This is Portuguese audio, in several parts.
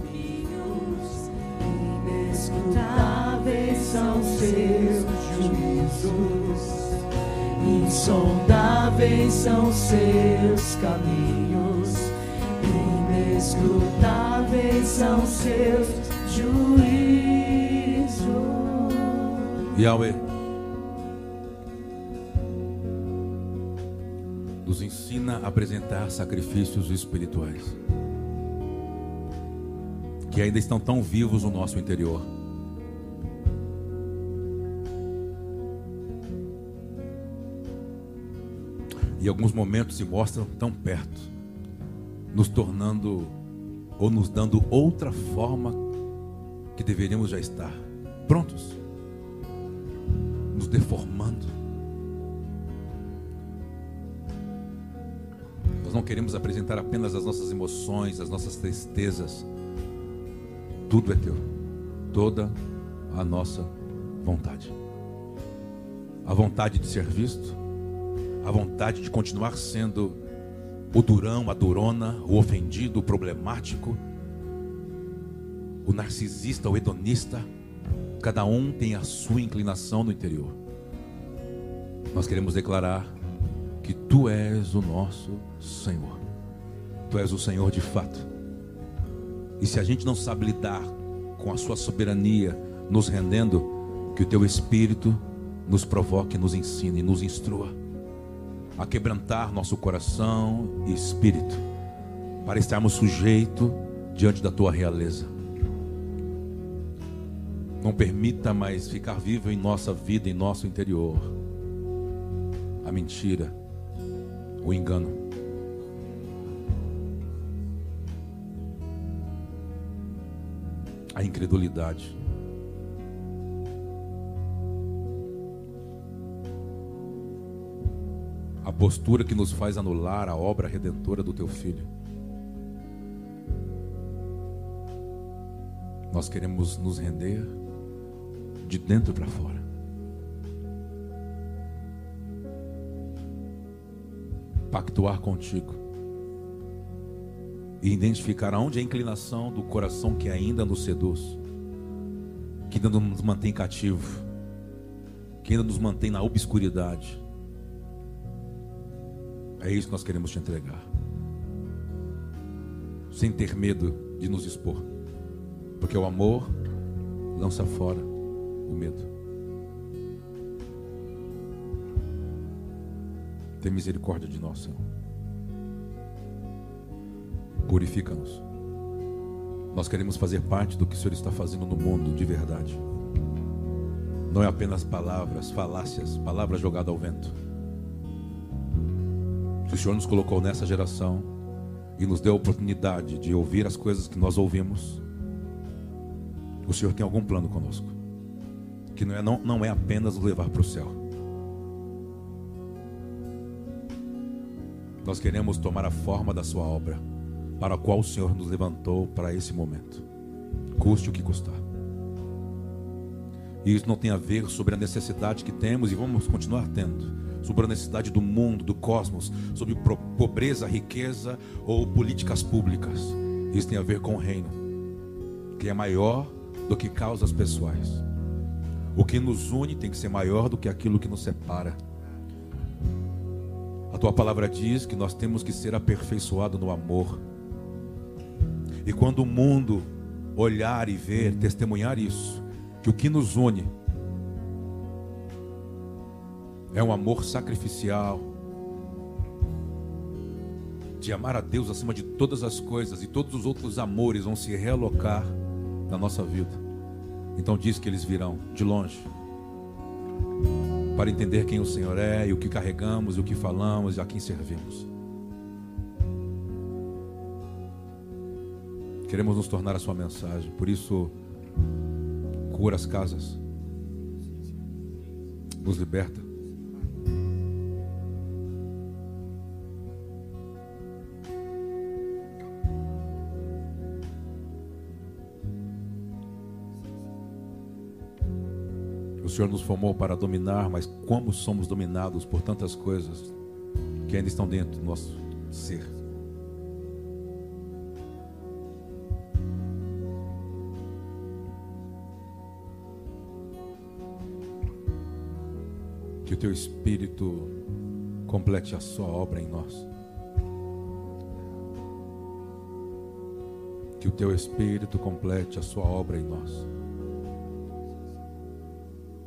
caminhos, inescrutáveis são seus juízos. Insondáveis são seus caminhos, inescrutáveis são seus juízos. Yahweh, nos ensina a apresentar sacrifícios espirituais que ainda estão tão vivos no nosso interior. E alguns momentos se mostram tão perto, nos tornando ou nos dando outra forma que deveríamos já estar prontos, nos deformando. Nós não queremos apresentar apenas as nossas emoções, as nossas tristezas. Tudo é teu, toda a nossa vontade. A vontade de ser visto, a vontade de continuar sendo o durão, a durona, o ofendido, o problemático, o narcisista, o hedonista. Cada um tem a sua inclinação no interior. Nós queremos declarar que tu és o nosso Senhor. Tu és o Senhor de fato. E se a gente não sabe lidar com a sua soberania, nos rendendo, que o teu espírito nos provoque, nos ensine, nos instrua a quebrantar nosso coração e espírito, para estarmos sujeitos diante da tua realeza. Não permita mais ficar vivo em nossa vida, em nosso interior, a mentira, o engano. A incredulidade. A postura que nos faz anular a obra redentora do teu filho. Nós queremos nos render de dentro para fora. Pactuar contigo e identificar aonde é a inclinação do coração que ainda nos seduz, que ainda nos mantém cativo, que ainda nos mantém na obscuridade. É isso que nós queremos te entregar, sem ter medo de nos expor, porque o amor lança fora o medo. Tem misericórdia de nós, Senhor. Purifica-nos. Nós queremos fazer parte do que o Senhor está fazendo no mundo de verdade. Não é apenas palavras, falácias, palavras jogadas ao vento. Se o Senhor nos colocou nessa geração e nos deu a oportunidade de ouvir as coisas que nós ouvimos, o Senhor tem algum plano conosco. Que não é, não, não é apenas levar para o céu. Nós queremos tomar a forma da Sua obra, para a qual o Senhor nos levantou para esse momento, custe o que custar. E isso não tem a ver sobre a necessidade que temos e vamos continuar tendo, sobre a necessidade do mundo, do cosmos, sobre pobreza, riqueza ou políticas públicas. Isso tem a ver com o reino, que é maior do que causas pessoais. O que nos une tem que ser maior do que aquilo que nos separa. A tua palavra diz que nós temos que ser aperfeiçoados no amor. E quando o mundo olhar e ver, testemunhar isso, que o que nos une é um amor sacrificial, de amar a Deus acima de todas as coisas, e todos os outros amores vão se realocar na nossa vida. Então diz que eles virão de longe para entender quem o Senhor é e o que carregamos, e o que falamos e a quem servimos. Queremos nos tornar a sua mensagem, por isso cura as casas, nos liberta. O Senhor nos formou para dominar, mas como somos dominados por tantas coisas que ainda estão dentro do nosso ser. Teu Espírito complete a sua obra em nós. Que o teu Espírito complete a sua obra em nós.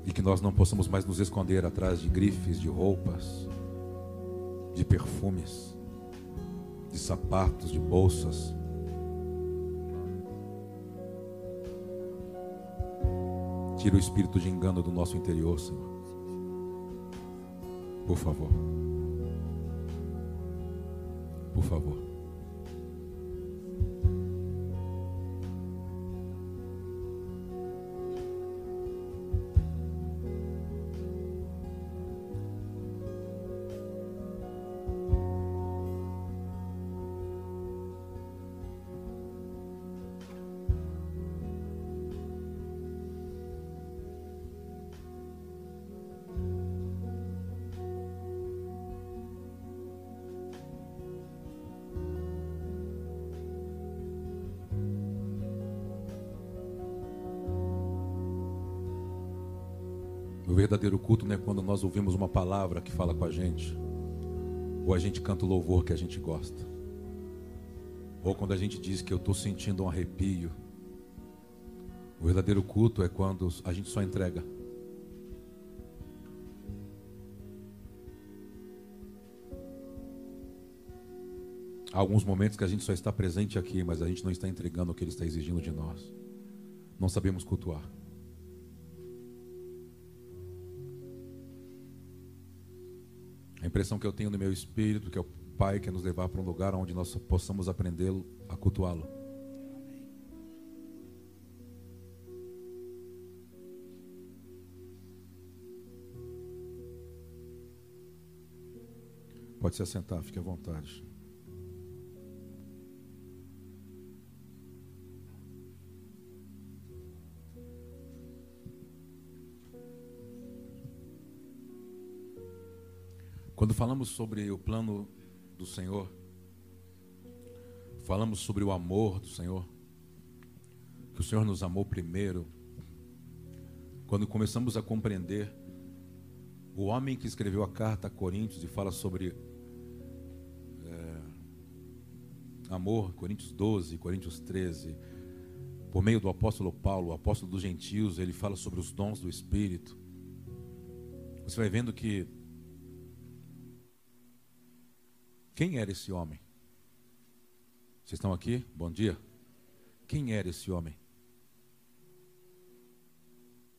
E que nós não possamos mais nos esconder atrás de grifes, de roupas, de perfumes, de sapatos, de bolsas. Tira o espírito de engano do nosso interior, Senhor. Por favor. Por favor. Ouvimos uma palavra que fala com a gente, ou a gente canta o louvor que a gente gosta, ou quando a gente diz que eu estou sentindo um arrepio. O verdadeiro culto é quando a gente só entrega. Há alguns momentos que a gente só está presente aqui, mas a gente não está entregando o que Ele está exigindo de nós. Não sabemos cultuar. Impressão que eu tenho no meu espírito que é o Pai quer nos levar para um lugar onde nós possamos aprendê-lo a cultuá-lo. Pode se assentar, fique à vontade. Quando falamos sobre o plano do Senhor, falamos sobre o amor do Senhor, que o Senhor nos amou primeiro. Quando começamos a compreender o homem que escreveu a carta a Coríntios e fala sobre é, amor, Coríntios 12, Coríntios 13, por meio do apóstolo Paulo, o apóstolo dos gentios, ele fala sobre os dons do Espírito. Você vai vendo que Quem era esse homem? Vocês estão aqui? Bom dia. Quem era esse homem?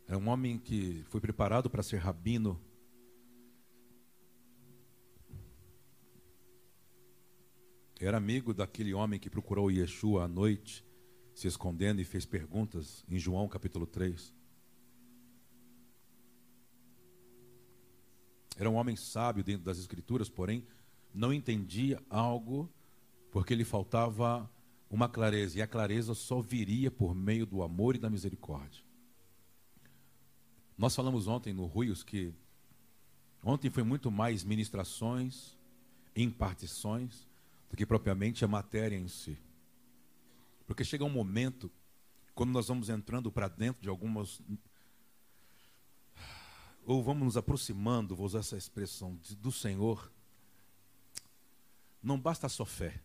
Era um homem que foi preparado para ser rabino. Era amigo daquele homem que procurou Yeshua à noite, se escondendo e fez perguntas em João capítulo 3. Era um homem sábio dentro das Escrituras, porém não entendia algo porque lhe faltava uma clareza, e a clareza só viria por meio do amor e da misericórdia. Nós falamos ontem no Ruios que ontem foi muito mais ministrações, impartições, do que propriamente a matéria em si. Porque chega um momento, quando nós vamos entrando para dentro de algumas. Ou vamos nos aproximando, vou usar essa expressão, do Senhor, não basta só fé.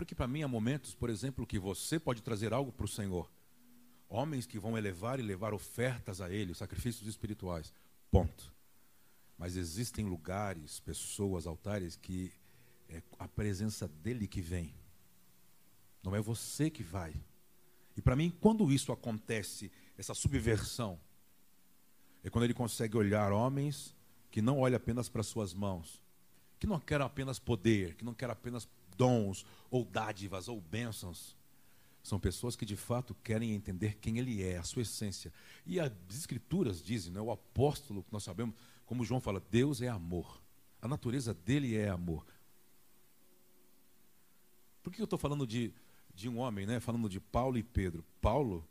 Porque para mim há momentos, por exemplo, que você pode trazer algo para o Senhor. Homens que vão elevar e levar ofertas a Ele, sacrifícios espirituais. Ponto. Mas existem lugares, pessoas, altares que é a presença dele que vem. Não é você que vai. E para mim, quando isso acontece, essa subversão, é quando ele consegue olhar homens que não olham apenas para suas mãos, que não querem apenas poder, que não querem apenas dons ou dádivas ou bênçãos. São pessoas que de fato querem entender quem ele é, a sua essência. E as escrituras dizem, né, o apóstolo, que nós sabemos, como João fala, Deus é amor. A natureza dele é amor. Por que eu estou falando de, de um homem, né? Falando de Paulo e Pedro. Paulo,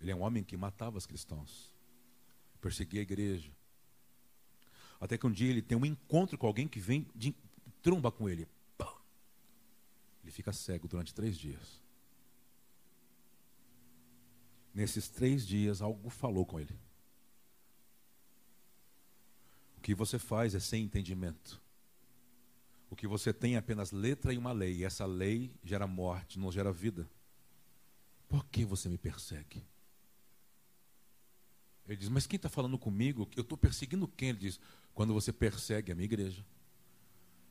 ele é um homem que matava os cristãos perseguir a igreja. Até que um dia ele tem um encontro com alguém que vem de tromba com ele. Ele fica cego durante três dias. nesses três dias, algo falou com ele. O que você faz é sem entendimento. O que você tem é apenas letra e uma lei. E essa lei gera morte, não gera vida. Por que você me persegue? Ele diz, mas quem está falando comigo? Eu estou perseguindo quem? Ele diz, quando você persegue a minha igreja,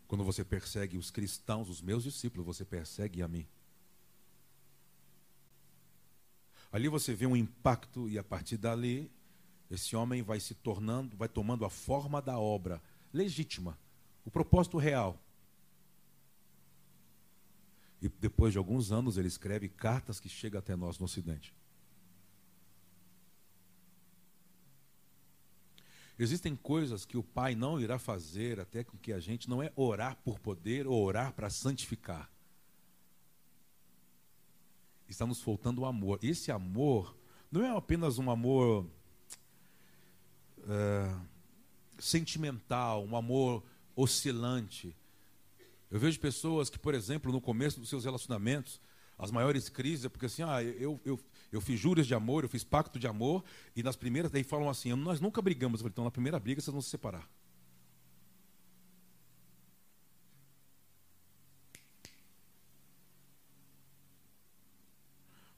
quando você persegue os cristãos, os meus discípulos, você persegue a mim. Ali você vê um impacto e a partir dali esse homem vai se tornando, vai tomando a forma da obra legítima, o propósito real. E depois de alguns anos ele escreve cartas que chegam até nós no Ocidente. Existem coisas que o Pai não irá fazer até com que a gente não é orar por poder ou orar para santificar. Está nos faltando o amor. Esse amor não é apenas um amor é, sentimental, um amor oscilante. Eu vejo pessoas que, por exemplo, no começo dos seus relacionamentos, as maiores crises é porque assim, ah, eu, eu, eu fiz juras de amor, eu fiz pacto de amor, e nas primeiras daí falam assim, nós nunca brigamos. Eu falei, então na primeira briga vocês vão se separar.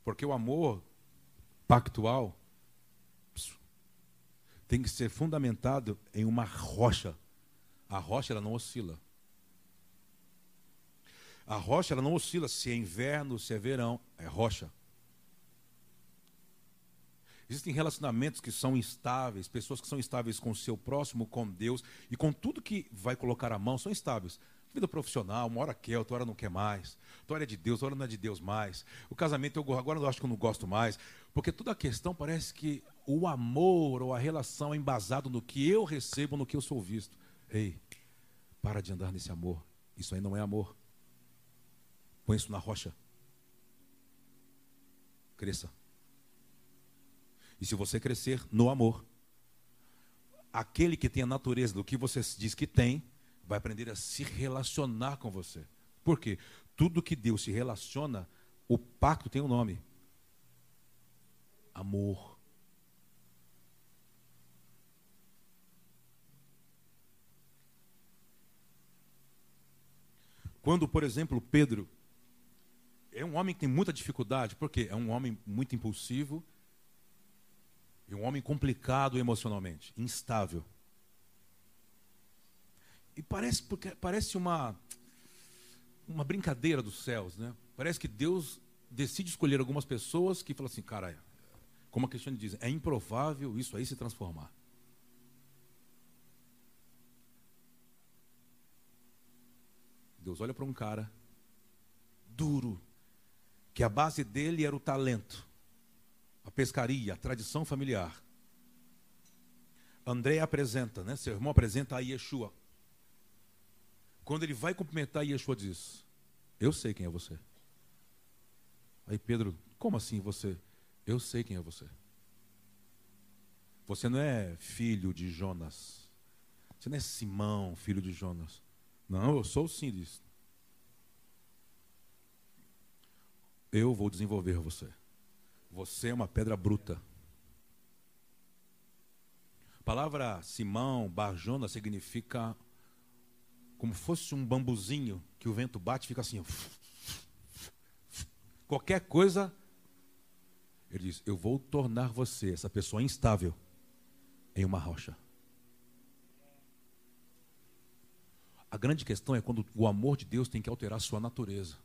Porque o amor pactual tem que ser fundamentado em uma rocha. A rocha ela não oscila. A rocha ela não oscila se é inverno, se é verão, é rocha. Existem relacionamentos que são instáveis, pessoas que são instáveis com o seu próximo, com Deus e com tudo que vai colocar a mão, são instáveis. Vida profissional, uma hora quer, outra hora não quer mais. Outra hora é de Deus, outra hora não é de Deus mais. O casamento, eu agora eu acho que eu não gosto mais. Porque toda a questão parece que o amor ou a relação é embasado no que eu recebo, no que eu sou visto. Ei, para de andar nesse amor. Isso aí não é amor. Põe isso na rocha. Cresça. E se você crescer no amor, aquele que tem a natureza do que você diz que tem, vai aprender a se relacionar com você. Por quê? Tudo que Deus se relaciona, o pacto tem um nome: amor. Quando, por exemplo, Pedro é um homem que tem muita dificuldade, porque é um homem muito impulsivo, e um homem complicado emocionalmente, instável. E parece, porque, parece uma, uma brincadeira dos céus, né? Parece que Deus decide escolher algumas pessoas que falam assim, cara, como a Cristiane diz, é improvável isso aí se transformar. Deus olha para um cara duro, que a base dele era o talento, a pescaria, a tradição familiar. André apresenta, né? Seu irmão apresenta a Yeshua. Quando ele vai cumprimentar, Yeshua diz: Eu sei quem é você. Aí Pedro, como assim você? Eu sei quem é você. Você não é filho de Jonas. Você não é Simão, filho de Jonas. Não, eu sou sim disso. Eu vou desenvolver você. Você é uma pedra bruta. A palavra Simão, Barjona, significa como fosse um bambuzinho que o vento bate fica assim. Qualquer coisa, ele diz: Eu vou tornar você, essa pessoa instável, em uma rocha. A grande questão é quando o amor de Deus tem que alterar sua natureza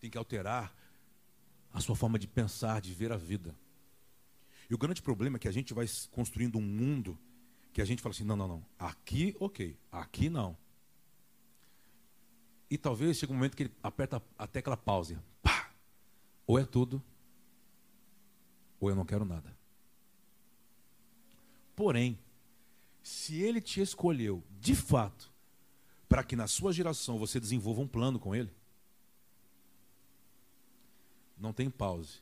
tem que alterar a sua forma de pensar, de ver a vida. E o grande problema é que a gente vai construindo um mundo que a gente fala assim: não, não, não, aqui ok, aqui não. E talvez chegue um momento que ele aperta a tecla pause. Pá! Ou é tudo, ou eu não quero nada. Porém, se ele te escolheu de fato para que na sua geração você desenvolva um plano com ele, não tem pause.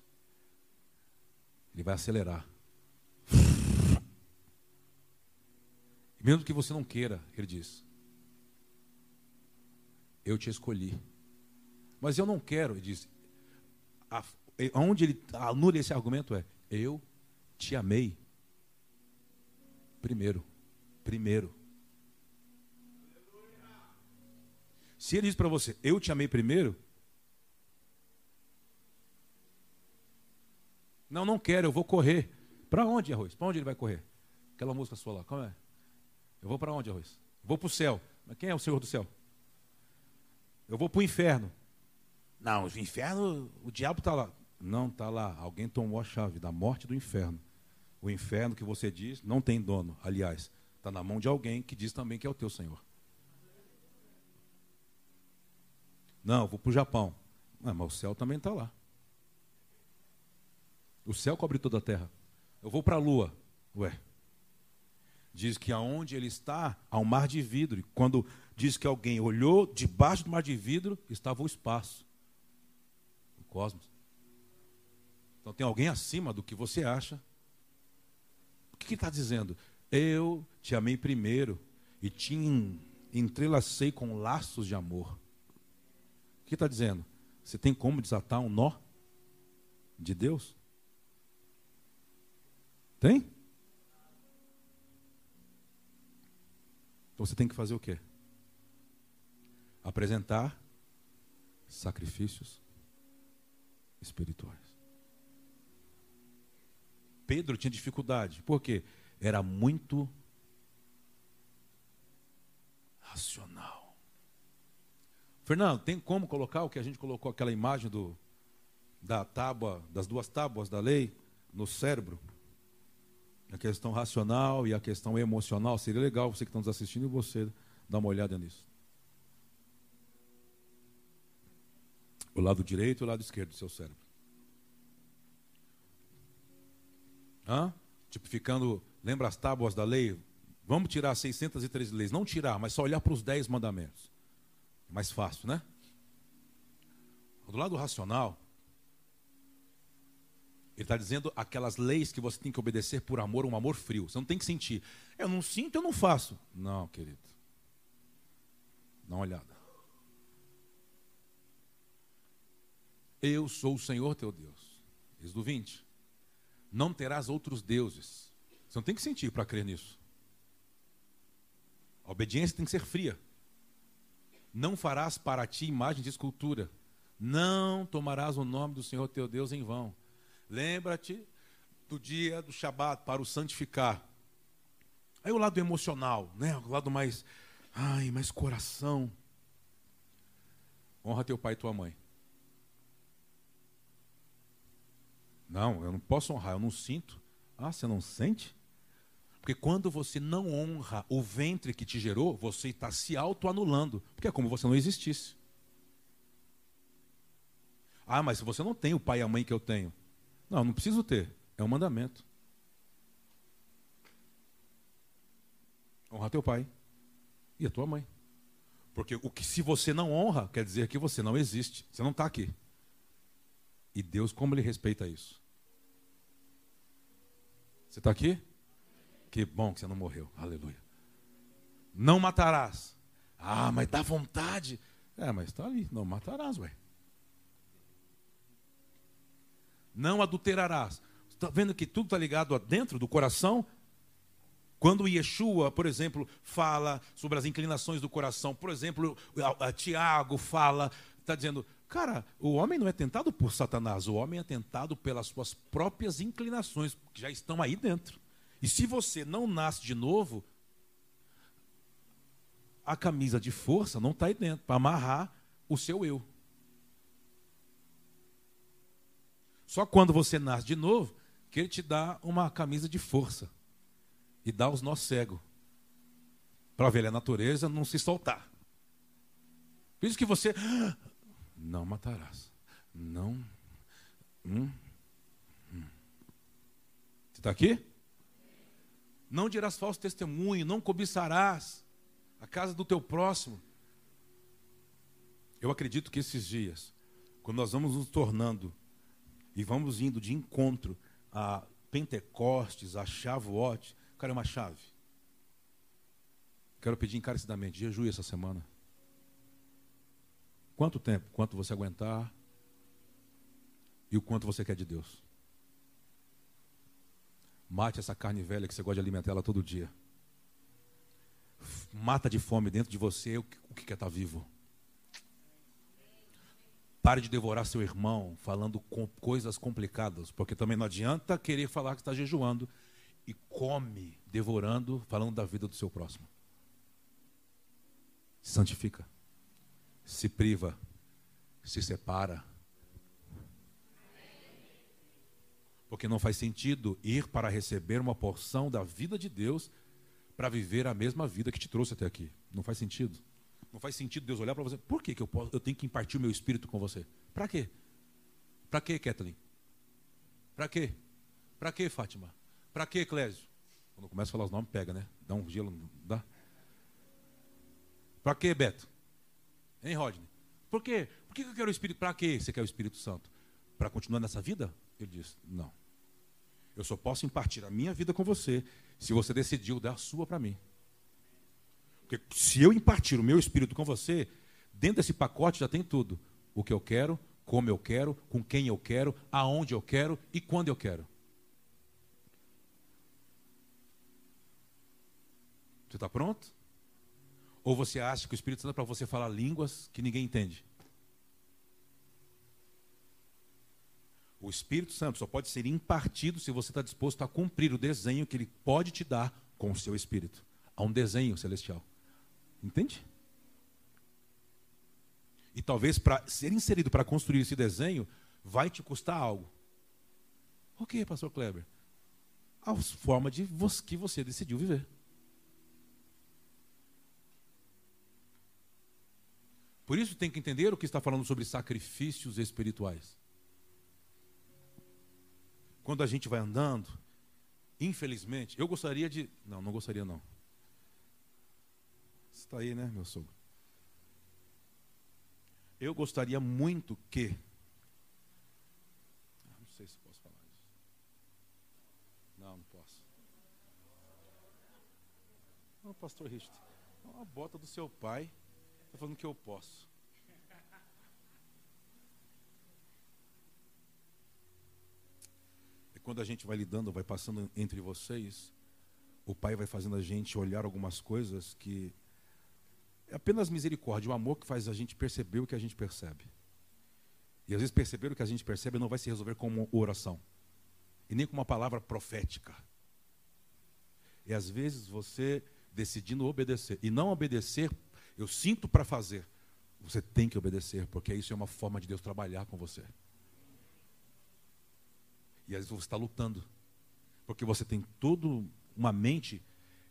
Ele vai acelerar. Mesmo que você não queira, ele diz: Eu te escolhi. Mas eu não quero, ele diz. Onde ele anula esse argumento é: eu te amei primeiro. Primeiro. Se ele diz para você, eu te amei primeiro, não, não quero, eu vou correr. Para onde, Arroz? Para onde ele vai correr? Aquela música sua lá, como é? Eu vou para onde, Arroz? Vou para o céu. Mas quem é o Senhor do céu? Eu vou para o inferno. Não, o inferno, o diabo está lá. Não está lá. Alguém tomou a chave da morte do inferno. O inferno que você diz não tem dono. Aliás, está na mão de alguém que diz também que é o teu Senhor. Não, vou para o Japão. Mas o céu também está lá. O céu cobre toda a terra. Eu vou para a lua. Ué. Diz que aonde ele está, há um mar de vidro. E quando diz que alguém olhou debaixo do mar de vidro, estava o espaço. O cosmos. Então tem alguém acima do que você acha. O que está dizendo? Eu te amei primeiro e te entrelacei com laços de amor. O que está dizendo? Você tem como desatar um nó de Deus? Tem? Então você tem que fazer o quê? Apresentar sacrifícios espirituais. Pedro tinha dificuldade, por quê? Era muito racional. Fernando, tem como colocar o que a gente colocou aquela imagem do da tábua, das duas tábuas da lei no cérebro? A questão racional e a questão emocional. Seria legal você que está nos assistindo e você dar uma olhada nisso. O lado direito e o lado esquerdo do seu cérebro. Hã? Tipificando, lembra as tábuas da lei? Vamos tirar 613 leis. Não tirar, mas só olhar para os 10 mandamentos. Mais fácil, né? Do lado racional, ele está dizendo aquelas leis que você tem que obedecer por amor, um amor frio. Você não tem que sentir. Eu não sinto, eu não faço. Não, querido. Dá uma olhada. Eu sou o Senhor teu Deus. Êxodo 20. Não terás outros deuses. Você não tem que sentir para crer nisso. A obediência tem que ser fria. Não farás para ti imagem de escultura. Não tomarás o nome do Senhor teu Deus em vão. Lembra-te do dia do Shabat para o santificar. Aí o lado emocional, né? O lado mais, ai, mais coração. Honra teu pai e tua mãe. Não, eu não posso honrar, eu não sinto. Ah, você não sente? Porque quando você não honra o ventre que te gerou, você está se auto-anulando. Porque é como você não existisse. Ah, mas você não tem o pai e a mãe que eu tenho. Não, não preciso ter. É um mandamento. Honra teu pai e a tua mãe. Porque o que se você não honra, quer dizer que você não existe. Você não está aqui. E Deus, como ele respeita isso? Você está aqui? Que bom que você não morreu. Aleluia. Não matarás. Ah, mas dá vontade. É, mas está ali. Não matarás, ué. Não adulterarás. Está vendo que tudo está ligado a dentro do coração? Quando Yeshua, por exemplo, fala sobre as inclinações do coração, por exemplo, a, a Tiago fala, está dizendo, cara, o homem não é tentado por Satanás, o homem é tentado pelas suas próprias inclinações, que já estão aí dentro. E se você não nasce de novo, a camisa de força não está aí dentro, para amarrar o seu eu. Só quando você nasce de novo, que ele te dá uma camisa de força e dá os nós cegos para a velha natureza não se soltar. Por isso que você não matarás. Não. Hum, hum. Você está aqui? Não dirás falso testemunho, não cobiçarás a casa do teu próximo. Eu acredito que esses dias, quando nós vamos nos tornando e vamos indo de encontro a Pentecostes, a Shavuot. Cara, é uma chave. Quero pedir encarecidamente, jejue essa semana. Quanto tempo? Quanto você aguentar? e o quanto você quer de Deus. Mate essa carne velha que você gosta de alimentar ela todo dia. Mata de fome dentro de você o que quer estar tá vivo. Pare de devorar seu irmão falando com coisas complicadas, porque também não adianta querer falar que está jejuando e come devorando, falando da vida do seu próximo. Se santifica, se priva, se separa. Porque não faz sentido ir para receber uma porção da vida de Deus para viver a mesma vida que te trouxe até aqui. Não faz sentido. Não faz sentido Deus olhar para você. Por que, que eu, posso, eu tenho que impartir o meu espírito com você? Para quê? Para quê, Kathleen? Para quê? Para quê, Fátima? Para quê, Clésio? Quando começa a falar os nomes, pega, né? Dá um gelo, dá? Para quê, Beto? Hein, Rodney? Por quê? Por que eu quero o Espírito? Para quê você quer o Espírito Santo? Para continuar nessa vida? Ele diz: Não. Eu só posso impartir a minha vida com você se você decidiu dar a sua para mim. Porque se eu impartir o meu espírito com você, dentro desse pacote já tem tudo. O que eu quero, como eu quero, com quem eu quero, aonde eu quero e quando eu quero. Você está pronto? Ou você acha que o Espírito Santo é para você falar línguas que ninguém entende? O Espírito Santo só pode ser impartido se você está disposto a cumprir o desenho que ele pode te dar com o seu espírito. Há um desenho celestial. Entende? E talvez para ser inserido para construir esse desenho vai te custar algo. O que, pastor Kleber? A forma de que você decidiu viver. Por isso tem que entender o que está falando sobre sacrifícios espirituais. Quando a gente vai andando, infelizmente, eu gostaria de. Não, não gostaria não. Está aí, né, meu sogro? Eu gostaria muito que. Ah, não sei se posso falar isso. Não, não posso. Não, pastor Richter. A bota do seu pai está falando que eu posso. E quando a gente vai lidando, vai passando entre vocês, o pai vai fazendo a gente olhar algumas coisas que é apenas misericórdia, o amor que faz a gente perceber o que a gente percebe. E às vezes perceber o que a gente percebe não vai se resolver com uma oração. E nem com uma palavra profética. E às vezes você decidindo obedecer. E não obedecer, eu sinto para fazer. Você tem que obedecer, porque isso é uma forma de Deus trabalhar com você. E às vezes você está lutando. Porque você tem toda uma mente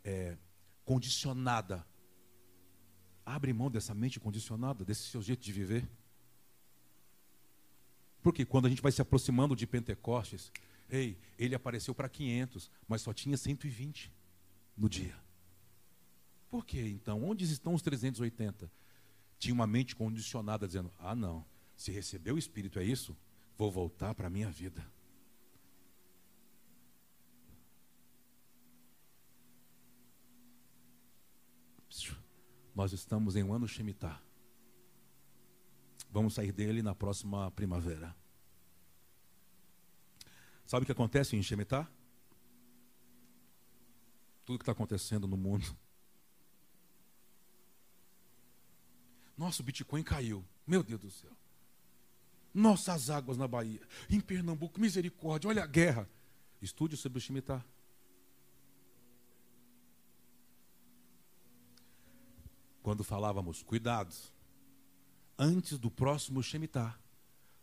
é, condicionada Abre mão dessa mente condicionada, desse seu jeito de viver. Porque quando a gente vai se aproximando de Pentecostes, ei, ele apareceu para 500, mas só tinha 120 no dia. Por que então? Onde estão os 380? Tinha uma mente condicionada dizendo: ah, não, se receber o Espírito é isso, vou voltar para a minha vida. Nós estamos em um ano Shemitah. Vamos sair dele na próxima primavera. Sabe o que acontece em Shemitah? Tudo que está acontecendo no mundo. Nossa, o Bitcoin caiu. Meu Deus do céu. Nossas águas na Bahia. Em Pernambuco, misericórdia. Olha a guerra. Estude sobre o Shemitah. Quando falávamos, cuidado, antes do próximo Shemitah,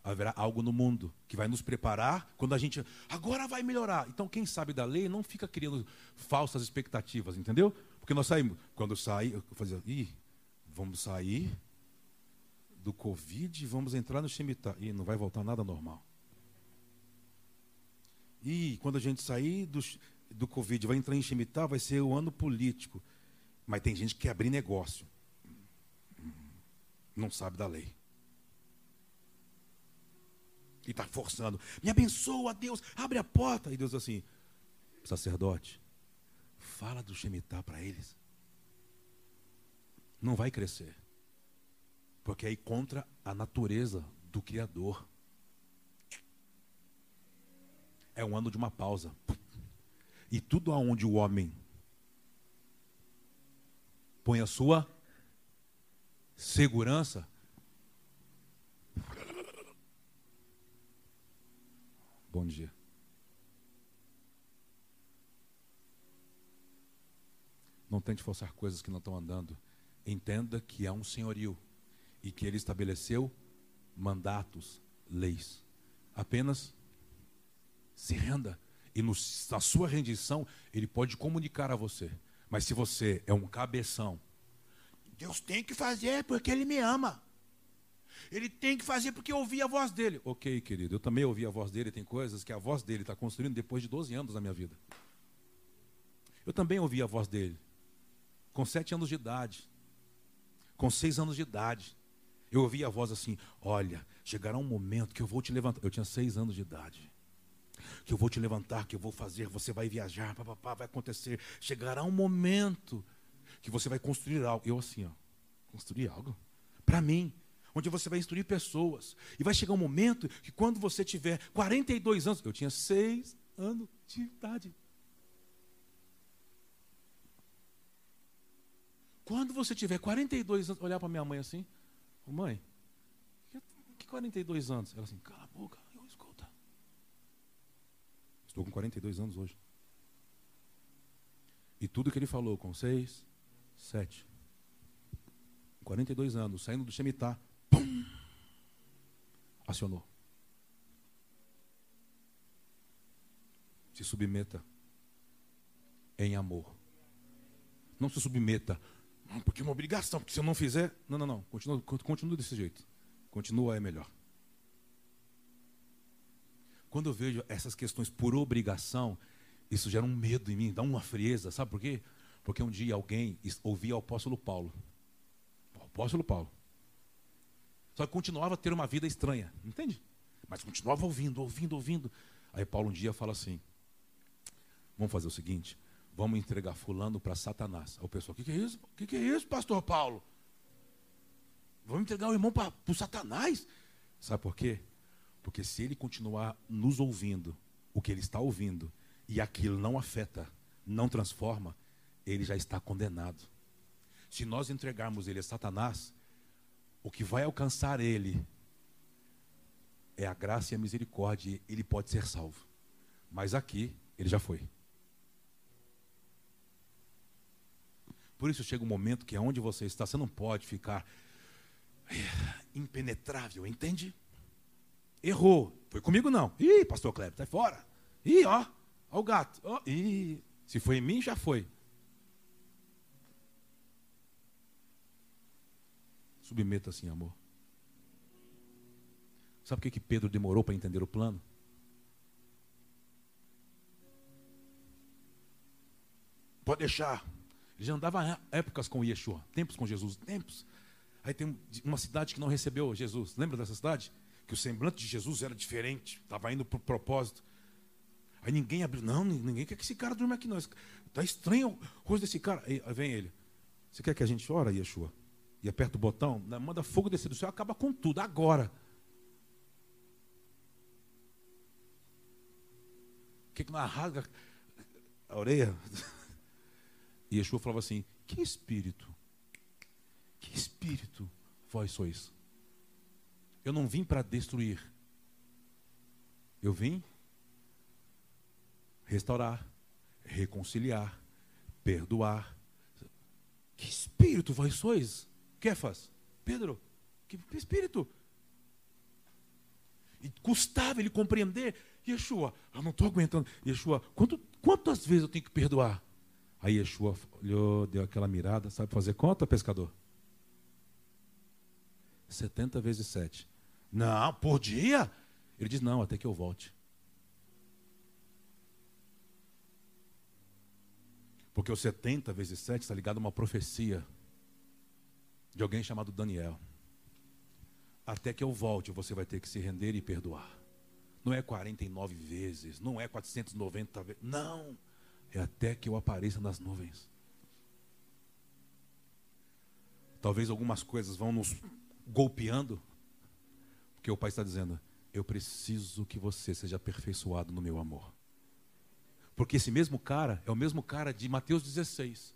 haverá algo no mundo que vai nos preparar quando a gente agora vai melhorar. Então, quem sabe da lei não fica criando falsas expectativas, entendeu? Porque nós saímos, quando saí, eu fazia, ih, vamos sair do Covid e vamos entrar no Shemitah. E não vai voltar nada normal. E quando a gente sair do, do Covid, vai entrar em Shemitah, vai ser o ano político. Mas tem gente que quer abrir negócio não sabe da lei. E está forçando. Me abençoa, Deus, abre a porta. E Deus assim, sacerdote, fala do Shemitah para eles. Não vai crescer. Porque aí contra a natureza do Criador. é um ano de uma pausa. E tudo aonde o homem põe a sua segurança. Bom dia. Não tente forçar coisas que não estão andando. Entenda que há um senhorio e que ele estabeleceu mandatos, leis. Apenas se renda. E no, na sua rendição, ele pode comunicar a você. Mas se você é um cabeção, Deus tem que fazer porque Ele me ama. Ele tem que fazer porque eu ouvi a voz dele. Ok, querido, eu também ouvi a voz dele. Tem coisas que a voz dele está construindo depois de 12 anos na minha vida. Eu também ouvi a voz dele. Com sete anos de idade. Com seis anos de idade. Eu ouvi a voz assim: Olha, chegará um momento que eu vou te levantar. Eu tinha seis anos de idade que eu vou te levantar, que eu vou fazer, você vai viajar, papapá, vai acontecer. Chegará um momento que você vai construir algo. Eu assim, ó, construir algo? Para mim, onde você vai instruir pessoas. E vai chegar um momento que quando você tiver 42 anos, eu tinha 6 anos de idade. Quando você tiver 42 anos, olhar para minha mãe assim, mãe, que 42 anos? Ela assim, cala a boca. Estou com 42 anos hoje. E tudo que ele falou com 6, 7, 42 anos, saindo do Shemitah, pum, acionou. Se submeta em amor. Não se submeta, porque é uma obrigação, porque se eu não fizer. Não, não, não. Continua, continua desse jeito. Continua é melhor. Quando eu vejo essas questões por obrigação, isso gera um medo em mim, dá uma frieza, sabe por quê? Porque um dia alguém ouvia o apóstolo Paulo. O apóstolo Paulo. Só que continuava a ter uma vida estranha, entende? Mas continuava ouvindo, ouvindo, ouvindo. Aí Paulo um dia fala assim: Vamos fazer o seguinte, vamos entregar fulano para Satanás. Aí o pessoal, o que, que, é isso? O que, que, é isso, pastor Paulo? Vamos entregar o irmão para o Satanás? Sabe por quê? Porque se ele continuar nos ouvindo, o que ele está ouvindo, e aquilo não afeta, não transforma, ele já está condenado. Se nós entregarmos ele a Satanás, o que vai alcançar ele é a graça e a misericórdia, ele pode ser salvo. Mas aqui, ele já foi. Por isso chega um momento que é onde você está, você não pode ficar eh, impenetrável, entende? Errou. Foi comigo não. Ih, pastor Kleber, sai fora. Ih, ó, ó o gato. Ó, ih, se foi em mim, já foi. Submeta assim, amor. Sabe por que, que Pedro demorou para entender o plano? Pode deixar. Ele já andava épocas com Yeshua, tempos com Jesus, tempos. Aí tem uma cidade que não recebeu Jesus. Lembra dessa cidade? que o semblante de Jesus era diferente, estava indo para o propósito. Aí ninguém abriu, não, ninguém quer que esse cara durma aqui, não. Está estranho o rosto desse cara. Aí vem ele. Você quer que a gente ore, Yeshua? E aperta o botão, manda fogo descer do céu, acaba com tudo, agora. O que, que não rasga a orelha? E Yeshua falava assim: Que espírito? Que espírito vós sois? Eu não vim para destruir. Eu vim restaurar, reconciliar, perdoar. Que espírito vós sois? Kefas, Pedro, que espírito? E custava ele compreender. Yeshua, eu não estou aguentando. Yeshua, quanto, quantas vezes eu tenho que perdoar? Aí Yeshua olhou, deu aquela mirada, sabe fazer conta, pescador? 70 vezes 7. Não, por dia? Ele diz: Não, até que eu volte. Porque o 70 vezes 7 está ligado a uma profecia de alguém chamado Daniel. Até que eu volte, você vai ter que se render e perdoar. Não é 49 vezes, não é 490 vezes. Não. É até que eu apareça nas nuvens. Talvez algumas coisas vão nos golpeando, porque o Pai está dizendo: Eu preciso que você seja aperfeiçoado no meu amor. Porque esse mesmo cara é o mesmo cara de Mateus 16.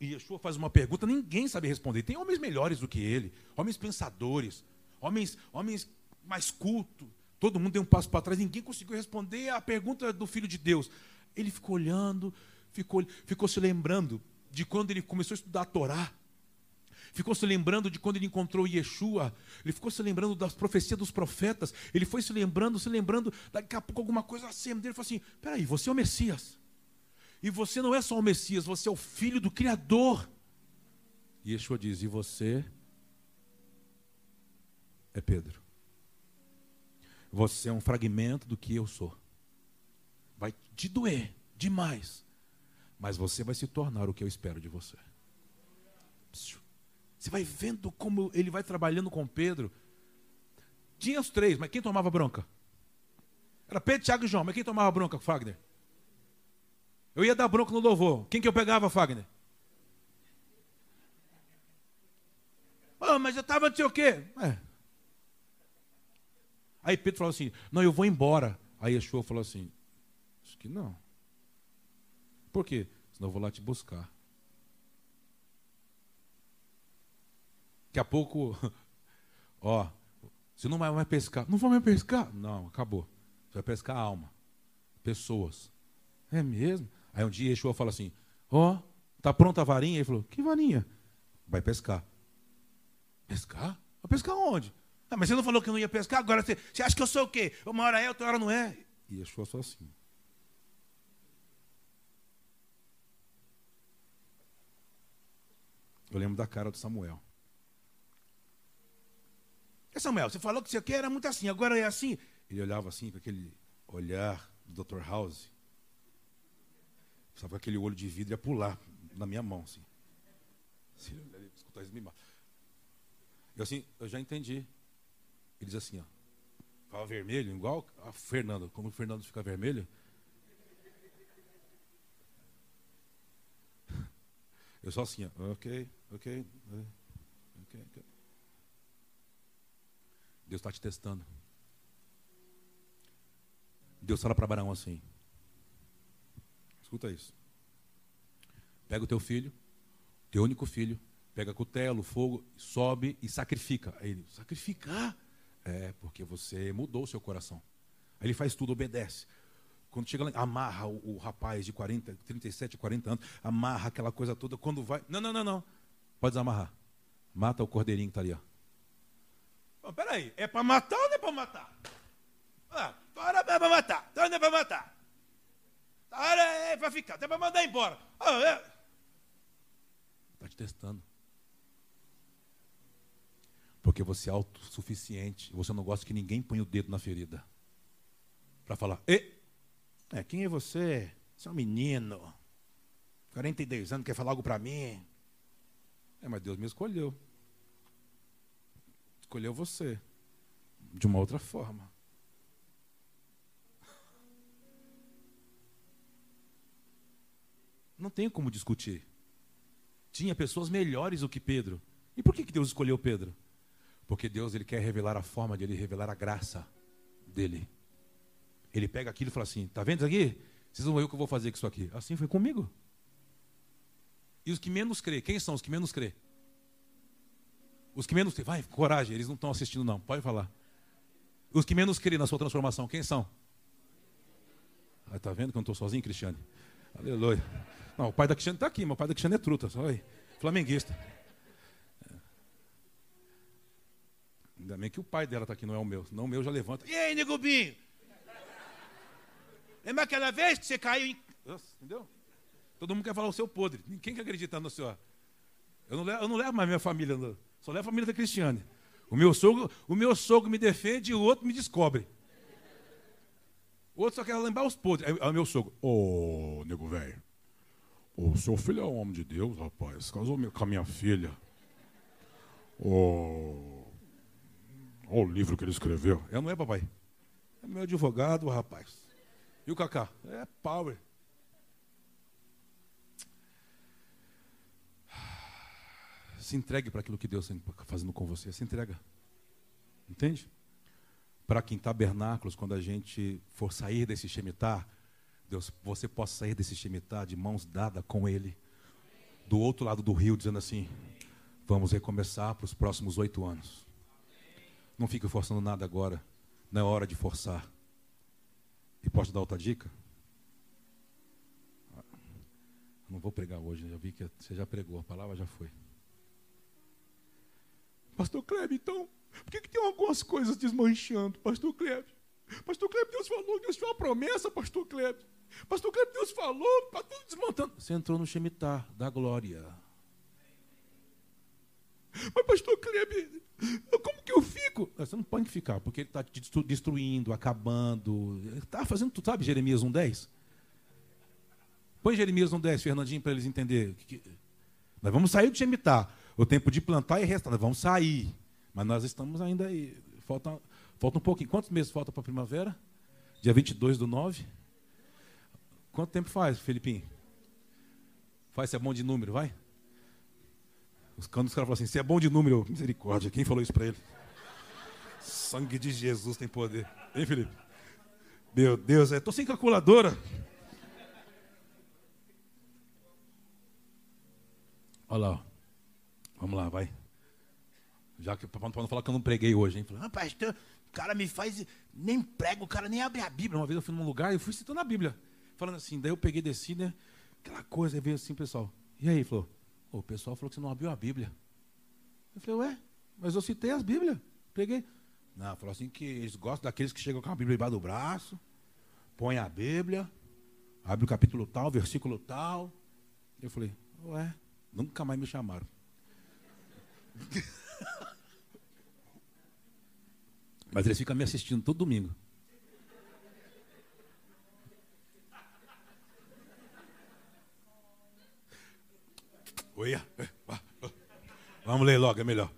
E Yeshua faz uma pergunta, ninguém sabe responder. Tem homens melhores do que ele, homens pensadores, homens, homens mais cultos. Todo mundo deu um passo para trás, ninguém conseguiu responder a pergunta do Filho de Deus. Ele ficou olhando, ficou, ficou se lembrando de quando ele começou a estudar a Torá. Ficou se lembrando de quando ele encontrou Yeshua. Ele ficou se lembrando das profecias dos profetas. Ele foi se lembrando, se lembrando, daqui a pouco alguma coisa assim. Ele falou assim: peraí, você é o Messias. E você não é só o Messias, você é o filho do Criador. E Yeshua diz: E você é Pedro. Você é um fragmento do que eu sou. Vai te doer demais, mas você vai se tornar o que eu espero de você. Você vai vendo como ele vai trabalhando com Pedro. Tinha os três, mas quem tomava bronca? Era Pedro, Tiago e João, mas quem tomava bronca, Fagner? Eu ia dar bronca no louvor. Quem que eu pegava, Fagner? Oh, mas eu estava não o quê. É. Aí Pedro falou assim: Não, eu vou embora. Aí Yeshua falou assim: Acho que não. Por quê? Senão eu vou lá te buscar. Daqui a pouco, ó, você não vai mais pescar. Não vou mais pescar? Não, acabou. Você vai pescar alma, pessoas. É mesmo? Aí um dia Yeshua fala assim: Ó, oh, tá pronta a varinha? Ele falou: Que varinha? Vai pescar. Pescar? Vai pescar onde? Ah, mas você não falou que não ia pescar? Agora você, você acha que eu sou o quê? Uma hora é, outra hora não é? E Yeshua só assim. Eu lembro da cara do Samuel. E Samuel, você falou que você quer era muito assim, agora é assim. Ele olhava assim com aquele olhar do Dr. House. Sabe, aquele olho de vidro ia pular na minha mão, assim. escutar isso me mata. Eu assim, eu já entendi. Ele diz assim, ó. Fala vermelho, igual a Fernando. Como o Fernando fica vermelho. Eu só assim, ó. Ok, ok. ok, ok. Deus está te testando. Deus fala para Abraão assim: Escuta isso. Pega o teu filho, teu único filho, pega cutelo, fogo, sobe e sacrifica. Aí ele, sacrificar? É, porque você mudou o seu coração. Aí ele faz tudo, obedece. Quando chega lá, amarra o, o, rapaz de 40, 37, 40 anos, amarra aquela coisa toda. Quando vai. Não, não, não, não. Pode desamarrar. Mata o cordeirinho que está ali, ó. Peraí, é para matar ou não é para matar? Ah, é para matar, então não é para matar. A hora é para ficar, até para mandar embora. Está oh, é. te testando. Porque você é autossuficiente. Você não gosta que ninguém ponha o dedo na ferida. Para falar, e, é, quem é você? Você é um menino. 42 anos, quer falar algo para mim? É, mas Deus me escolheu. Escolheu você. De uma outra forma. Não tem como discutir. Tinha pessoas melhores do que Pedro. E por que, Deus escolheu Pedro? Porque Deus ele quer revelar a forma de ele revelar a graça dele. Ele pega aquilo e fala assim: tá vendo isso aqui? Vocês vão ver o que eu vou fazer com isso aqui. Assim foi comigo. E os que menos crê, quem são os que menos crê? Os que menos crê, vai, coragem, eles não estão assistindo não, pode falar. Os que menos crê na sua transformação, quem são? Ah, tá vendo que eu não estou sozinho, Cristiane? Aleluia. Não, o pai da Cristiane está aqui, mas o pai da Cristiane é truta, só aí. Flamenguista. Ainda bem que o pai dela está aqui, não é o meu. Não o meu já levanta. E aí, negubinho? Lembra aquela vez que você caiu em. Nossa, entendeu? Todo mundo quer falar o seu podre. Quem quer acreditar no senhor? Eu não levo, eu não levo mais minha família, só levo a família da Cristiane. O meu sogro, o meu sogro me defende e o outro me descobre. O outro só quer lembrar os podres. Aí o meu sogro, ô, oh, nego velho, o seu filho é um homem de Deus, rapaz. Casou com a minha filha. Oh, olha o livro que ele escreveu. É, não é, papai? É meu advogado, rapaz. E o Cacá? É power. Se entregue para aquilo que Deus está fazendo com você. Se entrega. Entende? Para que em tabernáculos, quando a gente for sair desse Shemitah, Deus, você possa sair desse Shemitah de mãos dadas com Ele, do outro lado do rio, dizendo assim: vamos recomeçar para os próximos oito anos. Não fique forçando nada agora, não é hora de forçar. E posso dar outra dica? Não vou pregar hoje, já vi que você já pregou, a palavra já foi. Pastor Kleber, então, por que, que tem algumas coisas desmanchando, Pastor Kleber? Pastor Kleber, Deus falou, Deus fez uma promessa, Pastor Kleber. Pastor Kleber, Deus falou, está tudo desmontando. Você entrou no Shemitah da glória. Mas, pastor Kleber, como que eu fico? Você não pode ficar, porque ele está te destruindo, acabando. Ele está fazendo, tu sabe, Jeremias 1,10? Põe Jeremias 1,10, Fernandinho, para eles entenderem. Nós vamos sair do Shemitah. O tempo de plantar e restar. Nós vamos sair. Mas nós estamos ainda aí. Falta, falta um pouquinho. Quantos meses falta para a primavera? Dia 22 do 9? Quanto tempo faz, Felipinho? Faz, se é bom de número, vai? Os caras falam assim, se é bom de número, misericórdia. Quem falou isso para ele? Sangue de Jesus tem poder. Hein, Felipe? Meu Deus, estou sem calculadora. Olha lá. Vamos lá, vai. Já que para não falar que eu não preguei hoje, hein? Falei, ah, pastor, o cara me faz. Nem prega, o cara nem abre a Bíblia. Uma vez eu fui num lugar e fui citando a Bíblia. Falando assim, daí eu peguei desci, né? Aquela coisa, aí veio assim, pessoal. E aí, falou, o pessoal falou que você não abriu a Bíblia. Eu falei, ué, mas eu citei as Bíblias. Peguei. Não, falou assim que eles gostam daqueles que chegam com a Bíblia embaixo do braço, põe a Bíblia, abre o capítulo tal, versículo tal. Eu falei, ué, nunca mais me chamaram. Mas eles ficam me assistindo todo domingo. Oi, vamos ler logo, é melhor.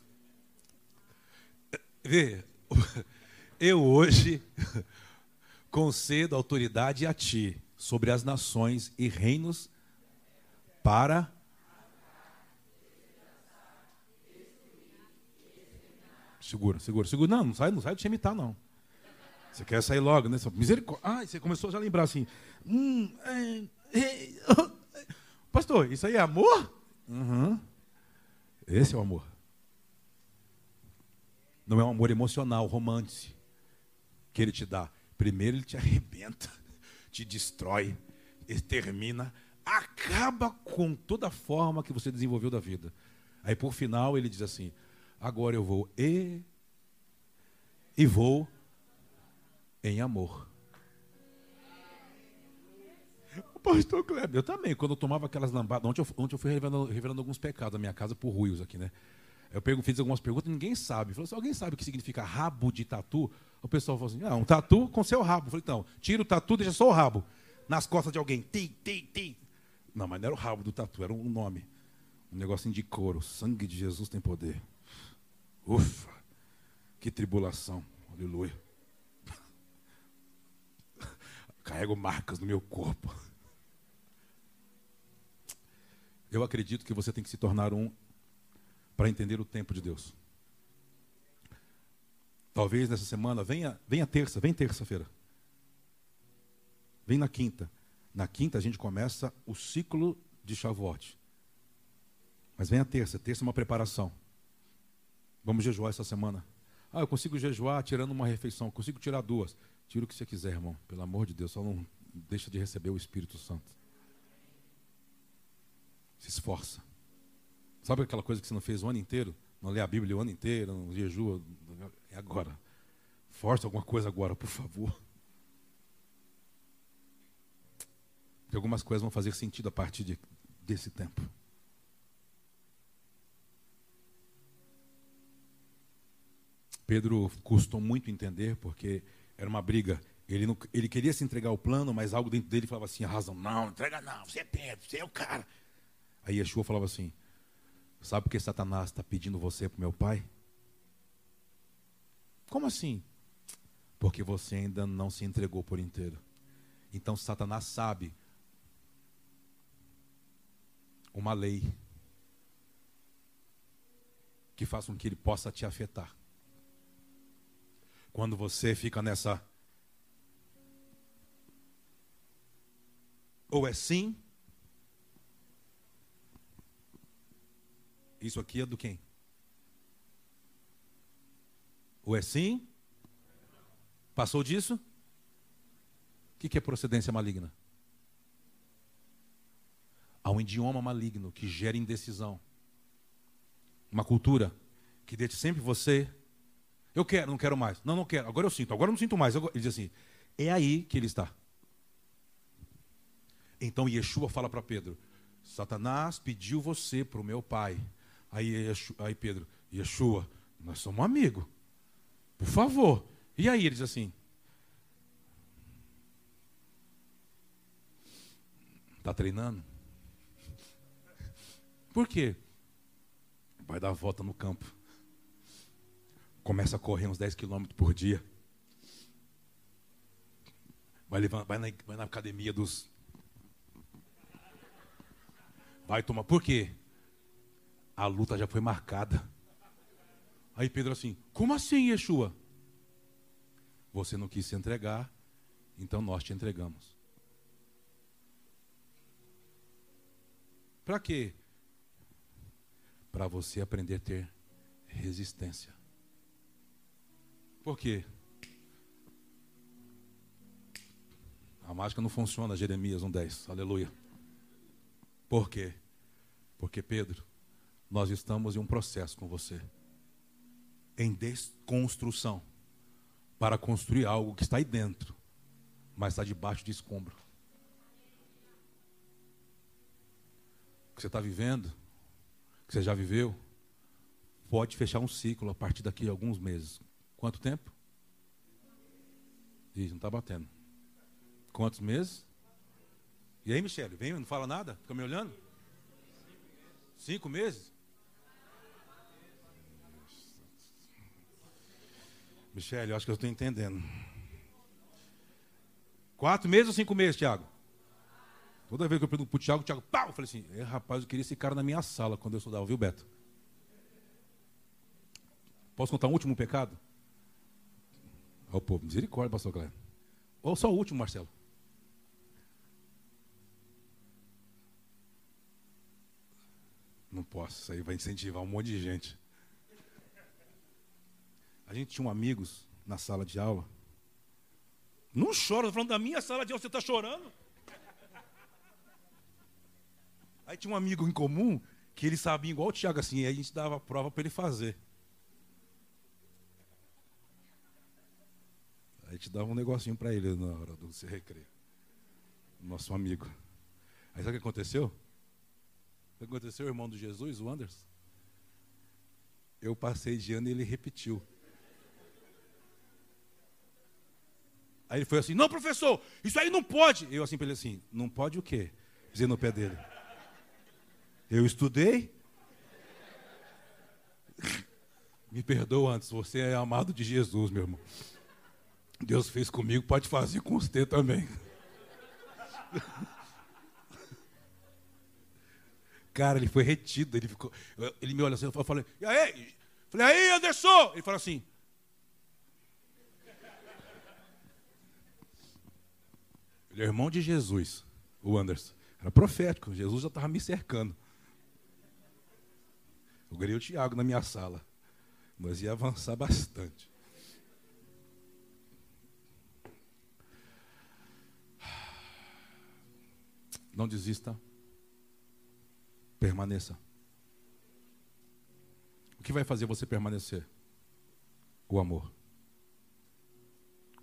Vê, eu hoje concedo autoridade a ti sobre as nações e reinos para Segura, segura, segura. Não, não sai, não sai do Shemitah, não. Você quer sair logo, né? Misericórdia. Ah, você começou já a lembrar assim. Hum, é, é, pastor, isso aí é amor? Uhum. Esse é o amor. Não é um amor emocional, romântico, que ele te dá. Primeiro ele te arrebenta, te destrói, extermina, acaba com toda a forma que você desenvolveu da vida. Aí por final ele diz assim: agora eu vou e e vou em amor. Pastor Kleber, eu também, quando eu tomava aquelas lambadas, ontem eu, ontem eu fui revelando, revelando, alguns pecados da minha casa por ruíos aqui, né? Eu pego, fiz algumas perguntas, ninguém sabe. Falei assim, alguém sabe o que significa rabo de tatu? O pessoal falou assim, ah, um tatu com seu rabo. Eu falei, então, tira o tatu, deixa só o rabo. Nas costas de alguém, ti, ti, ti. Não, mas não era o rabo do tatu, era um nome. Um negocinho de couro. Sangue de Jesus tem poder. Ufa, que tribulação. Aleluia. Carrego marcas no meu corpo. Eu acredito que você tem que se tornar um para entender o tempo de Deus. Talvez nessa semana, venha, venha terça, vem terça-feira. Vem na quinta. Na quinta a gente começa o ciclo de Shavuot. Mas vem a terça, terça é uma preparação. Vamos jejuar essa semana. Ah, eu consigo jejuar tirando uma refeição, eu consigo tirar duas. Tira o que você quiser, irmão. Pelo amor de Deus, só não deixa de receber o Espírito Santo se esforça. Sabe aquela coisa que você não fez o ano inteiro? Não lê a Bíblia o ano inteiro, não jejua. É agora. Força alguma coisa agora, por favor. Porque algumas coisas vão fazer sentido a partir de, desse tempo. Pedro custou muito entender, porque era uma briga. Ele, não, ele queria se entregar ao plano, mas algo dentro dele falava assim: a razão, não, entrega não, você é Pedro, você é o cara. Aí Yeshua falava assim: Sabe por que Satanás está pedindo você para o meu pai? Como assim? Porque você ainda não se entregou por inteiro. Então Satanás sabe uma lei que faça com que ele possa te afetar. Quando você fica nessa. Ou é sim. Isso aqui é do quem? Ou é sim? Passou disso? O que é procedência maligna? Há um idioma maligno que gera indecisão. Uma cultura que deixa sempre você. Eu quero, não quero mais. Não, não quero. Agora eu sinto. Agora eu não sinto mais. Ele diz assim: é aí que ele está. Então Yeshua fala para Pedro: Satanás pediu você para o meu pai. Aí, aí Pedro, Yeshua, nós somos amigos. Por favor. E aí ele diz assim: Está treinando? Por quê? Vai dar volta no campo. Começa a correr uns 10 quilômetros por dia. Vai, levar, vai, na, vai na academia dos. Vai tomar. Por quê? A luta já foi marcada. Aí Pedro assim: Como assim, Yeshua? Você não quis se entregar, então nós te entregamos. Para quê? para você aprender a ter resistência. Por quê? A mágica não funciona, Jeremias 1,10. Aleluia. Por quê? Porque, Pedro, nós estamos em um processo com você em desconstrução para construir algo que está aí dentro, mas está debaixo de escombro. O que você está vivendo que você já viveu, pode fechar um ciclo a partir daqui a alguns meses. Quanto tempo? Ih, não está batendo. Quantos meses? E aí, Michele, vem, não fala nada? Fica me olhando? Cinco meses? Michele, eu acho que eu estou entendendo. Quatro meses ou cinco meses, Tiago? Toda vez que eu pergunto pro Thiago, o Thiago, pau! Eu falei assim, é, rapaz, eu queria esse cara na minha sala quando eu estudava, viu, Beto? Posso contar um último pecado? Ó, oh, misericórdia, pastor Cléber. Ou só o último, Marcelo? Não posso, isso aí vai incentivar um monte de gente. A gente tinha um amigos na sala de aula. Não chora, estou falando da minha sala de aula, você está chorando? Aí tinha um amigo em comum que ele sabia igual o Tiago assim, aí a gente dava a prova para ele fazer. Aí a gente dava um negocinho para ele na hora do se recreio. Nosso amigo. Aí sabe o que aconteceu? O que aconteceu, irmão do Jesus, o Anderson? Eu passei de ano e ele repetiu. Aí ele foi assim, não, professor, isso aí não pode. Eu assim para ele assim, não pode o quê? Dizendo no pé dele. Eu estudei. Me perdoa antes, você é amado de Jesus, meu irmão. Deus fez comigo, pode fazer com você também. Cara, ele foi retido, ele ficou. Ele me olha assim, eu falei, e aí? Falei, aí, Anderson! Ele falou assim. Ele é irmão de Jesus, o Anderson. Era profético, Jesus já estava me cercando. Eu ganhei o Tiago na minha sala. Mas ia avançar bastante. Não desista. Permaneça. O que vai fazer você permanecer? O amor.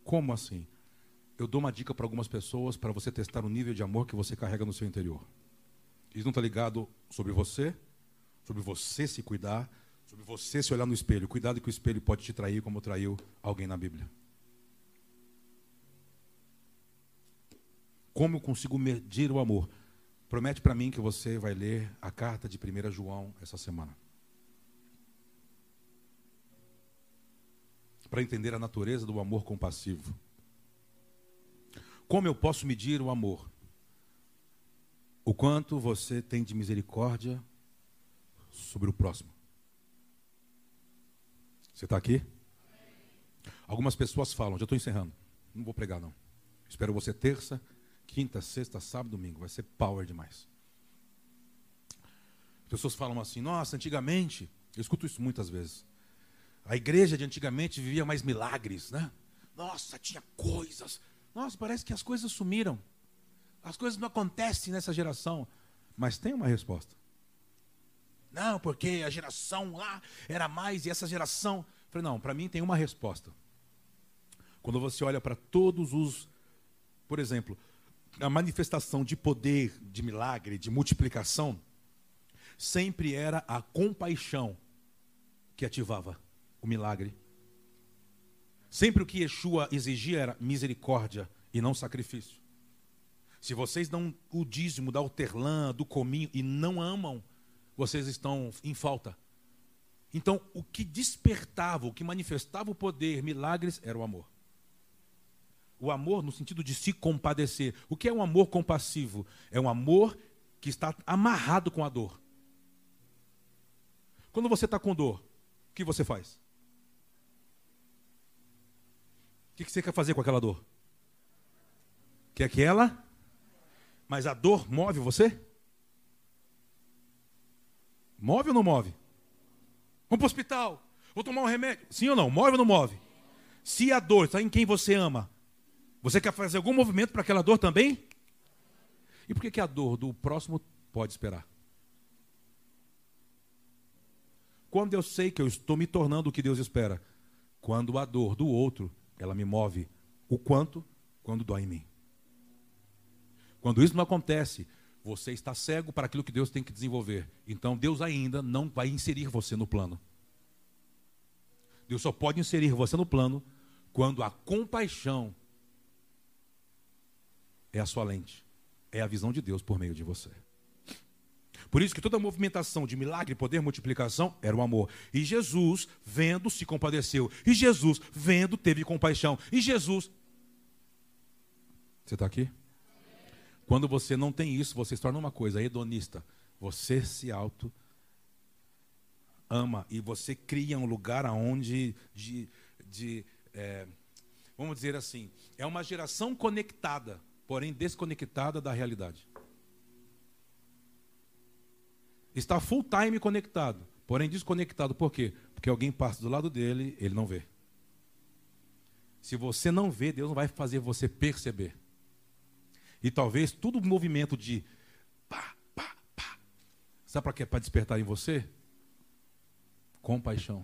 Como assim? Eu dou uma dica para algumas pessoas para você testar o nível de amor que você carrega no seu interior. Isso não está ligado sobre você, sobre você se cuidar, sobre você se olhar no espelho. Cuidado que o espelho pode te trair como traiu alguém na Bíblia. Como eu consigo medir o amor? Promete para mim que você vai ler a carta de 1 João essa semana. Para entender a natureza do amor compassivo. Como eu posso medir o amor? O quanto você tem de misericórdia sobre o próximo. Você está aqui? Algumas pessoas falam, já estou encerrando, não vou pregar não. Espero você terça, quinta, sexta, sábado, domingo, vai ser power demais. As pessoas falam assim, nossa, antigamente, eu escuto isso muitas vezes. A igreja de antigamente vivia mais milagres, né? Nossa, tinha coisas. Nossa, parece que as coisas sumiram. As coisas não acontecem nessa geração. Mas tem uma resposta. Não, porque a geração lá era mais e essa geração. Falei, não, para mim tem uma resposta. Quando você olha para todos os. Por exemplo, a manifestação de poder, de milagre, de multiplicação, sempre era a compaixão que ativava o milagre. Sempre o que Yeshua exigia era misericórdia e não sacrifício. Se vocês dão o dízimo da hortelã, do cominho e não amam, vocês estão em falta. Então, o que despertava, o que manifestava o poder, milagres, era o amor. O amor no sentido de se compadecer. O que é um amor compassivo? É um amor que está amarrado com a dor. Quando você está com dor, o que você faz? O que você quer fazer com aquela dor? Quer que ela? Mas a dor move você? Move ou não move? Vamos para o hospital. Vou tomar um remédio. Sim ou não? Move ou não move? Se a dor está em quem você ama, você quer fazer algum movimento para aquela dor também? E por que, que a dor do próximo pode esperar? Quando eu sei que eu estou me tornando o que Deus espera? Quando a dor do outro, ela me move o quanto? Quando dói em mim. Quando isso não acontece, você está cego para aquilo que Deus tem que desenvolver. Então Deus ainda não vai inserir você no plano. Deus só pode inserir você no plano quando a compaixão é a sua lente, é a visão de Deus por meio de você. Por isso que toda movimentação de milagre, poder, multiplicação era o amor. E Jesus, vendo, se compadeceu. E Jesus, vendo, teve compaixão. E Jesus. Você está aqui? Quando você não tem isso, você se torna uma coisa hedonista. Você se auto ama e você cria um lugar aonde de, de é, vamos dizer assim, é uma geração conectada, porém desconectada da realidade. Está full time conectado, porém desconectado. Por quê? Porque alguém passa do lado dele, ele não vê. Se você não vê, Deus não vai fazer você perceber. E talvez todo o movimento de pá, pá, pá. Sabe para quê? Para despertar em você? Compaixão.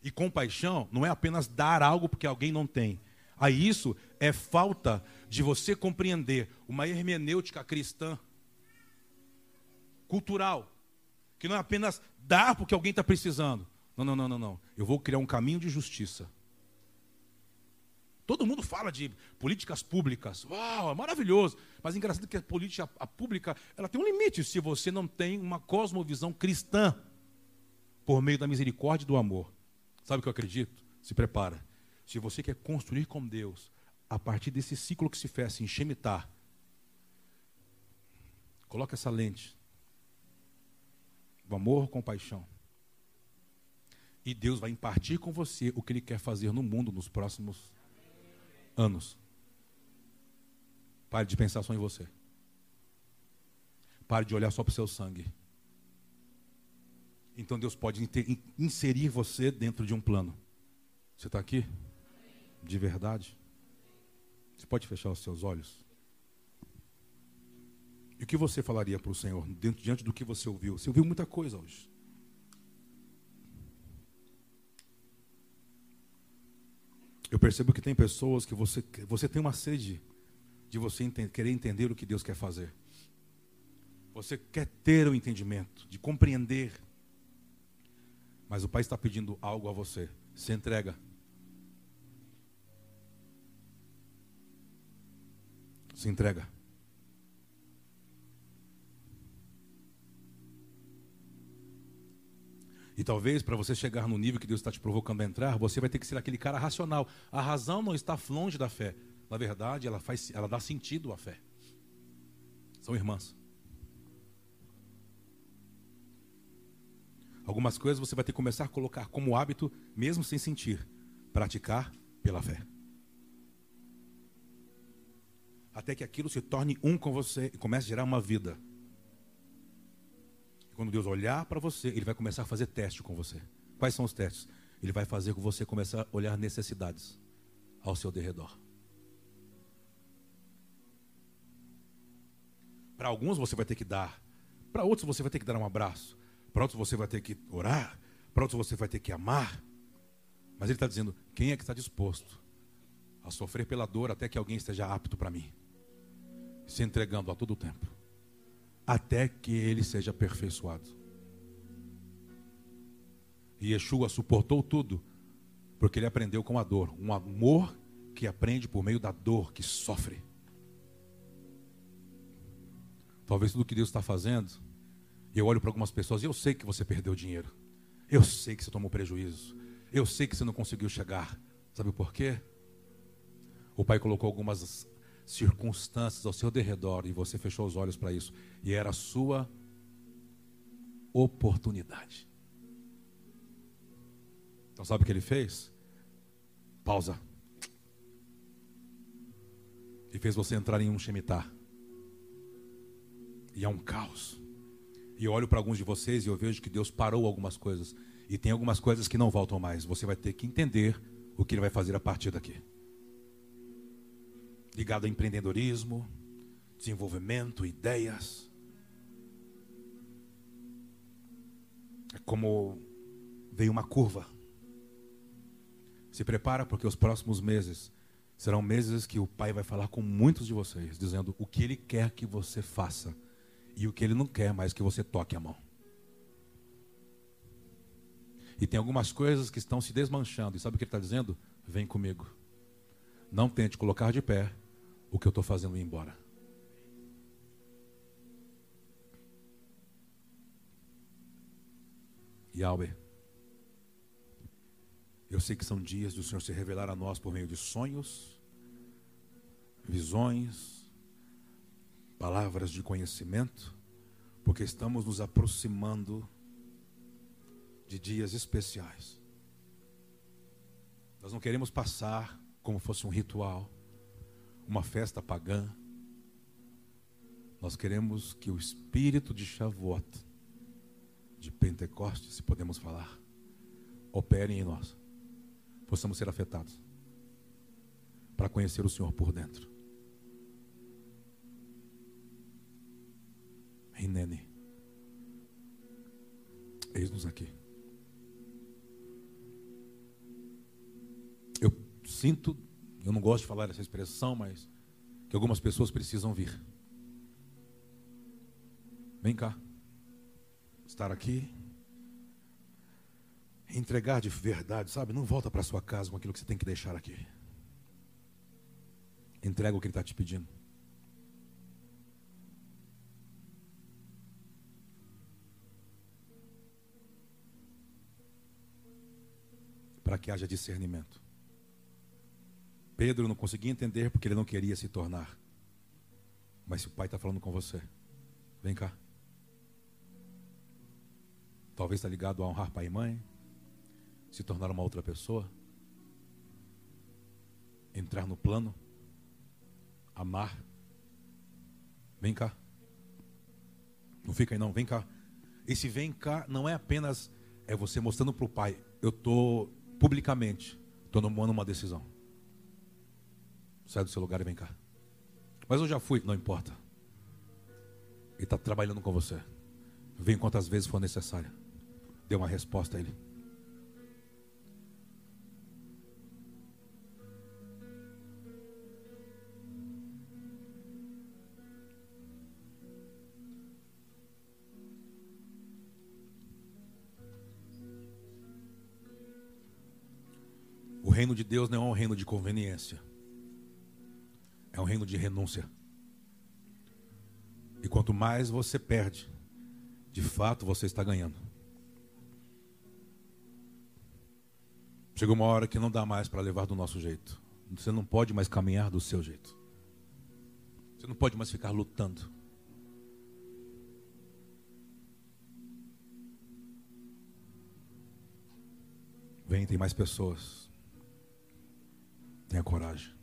E compaixão não é apenas dar algo porque alguém não tem. Aí isso é falta de você compreender uma hermenêutica cristã, cultural, que não é apenas dar porque alguém está precisando. Não, não, não, não, não. Eu vou criar um caminho de justiça. Todo mundo fala de políticas públicas. Uau, é maravilhoso. Mas é engraçado que a política a pública ela tem um limite se você não tem uma cosmovisão cristã por meio da misericórdia e do amor. Sabe o que eu acredito? Se prepara. Se você quer construir com Deus, a partir desse ciclo que se fecha em Shemitah, coloca essa lente do amor, compaixão. E Deus vai impartir com você o que Ele quer fazer no mundo nos próximos anos. Pare de pensar só em você. Pare de olhar só para o seu sangue. Então Deus pode inserir você dentro de um plano. Você está aqui? De verdade? Você pode fechar os seus olhos? E o que você falaria para o Senhor dentro, diante do que você ouviu? Você ouviu muita coisa hoje. Eu percebo que tem pessoas que você, você tem uma sede de você entender, querer entender o que Deus quer fazer. Você quer ter o entendimento, de compreender. Mas o Pai está pedindo algo a você. Se entrega. Se entrega. E talvez para você chegar no nível que Deus está te provocando a entrar, você vai ter que ser aquele cara racional. A razão não está longe da fé. Na verdade, ela, faz, ela dá sentido à fé. São irmãs. Algumas coisas você vai ter que começar a colocar como hábito, mesmo sem sentir. praticar pela fé. Até que aquilo se torne um com você e comece a gerar uma vida. Quando Deus olhar para você, Ele vai começar a fazer teste com você. Quais são os testes? Ele vai fazer com você começar a olhar necessidades ao seu derredor. Para alguns você vai ter que dar, para outros você vai ter que dar um abraço, para outros você vai ter que orar, para outros você vai ter que amar. Mas ele está dizendo: quem é que está disposto a sofrer pela dor até que alguém esteja apto para mim? Se entregando a todo tempo, até que ele seja aperfeiçoado. E Yeshua suportou tudo, porque ele aprendeu com a dor, um amor que aprende por meio da dor, que sofre. Talvez tudo que Deus está fazendo, eu olho para algumas pessoas e eu sei que você perdeu dinheiro, eu sei que você tomou prejuízo, eu sei que você não conseguiu chegar. Sabe por quê? O Pai colocou algumas circunstâncias ao seu derredor e você fechou os olhos para isso, e era a sua oportunidade. Então, sabe o que ele fez? Pausa. E fez você entrar em um Shemitah. E é um caos. E eu olho para alguns de vocês e eu vejo que Deus parou algumas coisas. E tem algumas coisas que não voltam mais. Você vai ter que entender o que Ele vai fazer a partir daqui. Ligado a empreendedorismo, desenvolvimento, ideias. É como veio uma curva. Se prepara porque os próximos meses serão meses que o Pai vai falar com muitos de vocês, dizendo o que Ele quer que você faça e o que Ele não quer mais que você toque a mão. E tem algumas coisas que estão se desmanchando, e sabe o que Ele está dizendo? Vem comigo. Não tente colocar de pé o que eu estou fazendo ir embora. Yahweh. Eu sei que são dias do Senhor se revelar a nós por meio de sonhos, visões, palavras de conhecimento, porque estamos nos aproximando de dias especiais. Nós não queremos passar como fosse um ritual, uma festa pagã. Nós queremos que o espírito de Shavuot, de Pentecostes, se podemos falar, opere em nós possamos ser afetados para conhecer o Senhor por dentro. Rinene. Eis-nos aqui. Eu sinto, eu não gosto de falar essa expressão, mas que algumas pessoas precisam vir. Vem cá. Estar aqui entregar de verdade, sabe? Não volta para sua casa com aquilo que você tem que deixar aqui. Entrega o que ele está te pedindo. Para que haja discernimento. Pedro não conseguia entender porque ele não queria se tornar. Mas se o pai está falando com você, vem cá. Talvez está ligado a honrar pai e mãe, se tornar uma outra pessoa, entrar no plano, amar. Vem cá. Não fica aí não, vem cá. Esse vem cá não é apenas é você mostrando para o pai, eu estou publicamente, tomando uma decisão. Sai do seu lugar e vem cá. Mas eu já fui, não importa. Ele está trabalhando com você. Vem quantas vezes for necessário. Dê uma resposta a ele. reino de Deus não é um reino de conveniência, é um reino de renúncia. E quanto mais você perde, de fato você está ganhando. Chega uma hora que não dá mais para levar do nosso jeito. Você não pode mais caminhar do seu jeito. Você não pode mais ficar lutando. Vem, tem mais pessoas. Tenha coragem.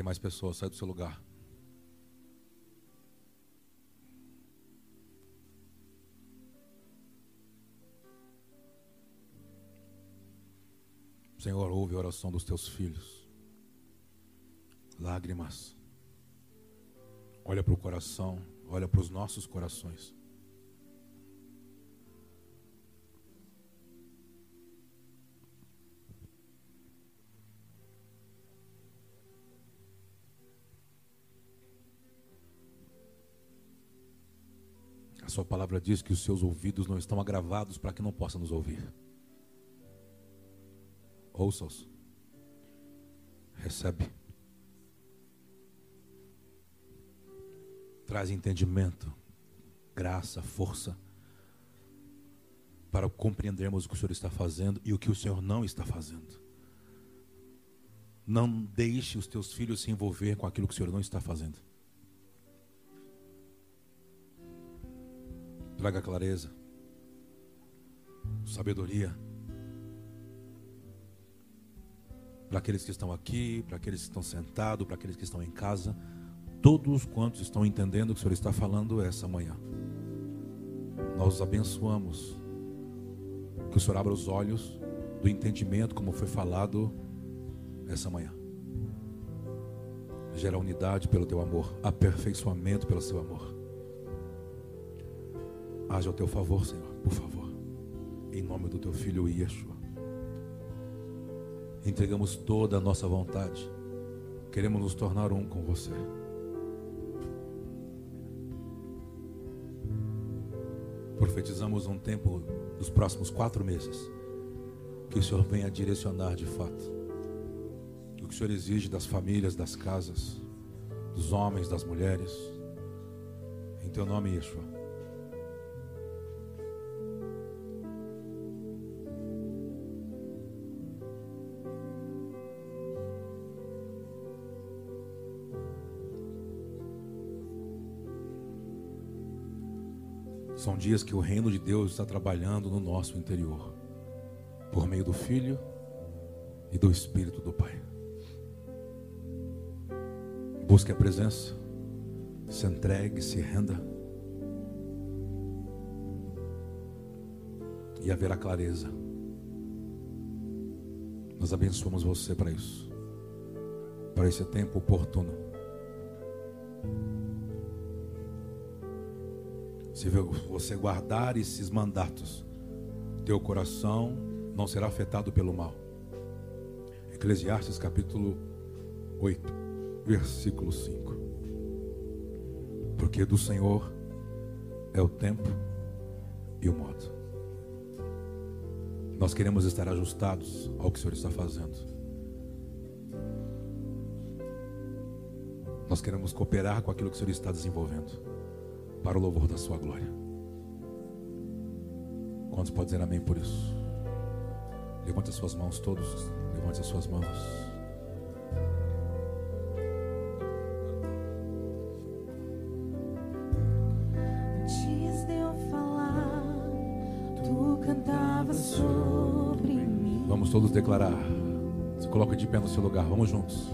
Tem mais pessoas, sai do seu lugar. Senhor, ouve a oração dos teus filhos. Lágrimas. Olha para o coração, olha para os nossos corações. Sua palavra diz que os seus ouvidos não estão agravados para que não possa nos ouvir. Ouça-os. Recebe. Traz entendimento, graça, força para compreendermos o que o Senhor está fazendo e o que o Senhor não está fazendo. Não deixe os teus filhos se envolver com aquilo que o Senhor não está fazendo. Traga clareza, sabedoria. Para aqueles que estão aqui, para aqueles que estão sentados, para aqueles que estão em casa, todos quantos estão entendendo o que o Senhor está falando essa manhã. Nós os abençoamos. Que o Senhor abra os olhos do entendimento, como foi falado essa manhã. Gera unidade pelo teu amor, aperfeiçoamento pelo seu amor. Haja ao teu favor, Senhor, por favor. Em nome do teu filho Yeshua. Entregamos toda a nossa vontade. Queremos nos tornar um com você. Profetizamos um tempo dos próximos quatro meses. Que o Senhor venha direcionar de fato. O que o Senhor exige das famílias, das casas, dos homens, das mulheres. Em teu nome, Yeshua. São dias que o reino de Deus está trabalhando no nosso interior, por meio do Filho e do Espírito do Pai. Busque a presença, se entregue, se renda, e haverá clareza. Nós abençoamos você para isso, para esse tempo oportuno. Se você guardar esses mandatos, teu coração não será afetado pelo mal. Eclesiastes capítulo 8, versículo 5. Porque do Senhor é o tempo e o modo. Nós queremos estar ajustados ao que o Senhor está fazendo. Nós queremos cooperar com aquilo que o Senhor está desenvolvendo para o louvor da sua glória. Quantos podem dizer amém por isso? Levante as suas mãos todos, levante as suas mãos. Antes de eu falar, tu cantavas sobre mim. Vamos todos declarar. Se coloca de pé no seu lugar, vamos juntos.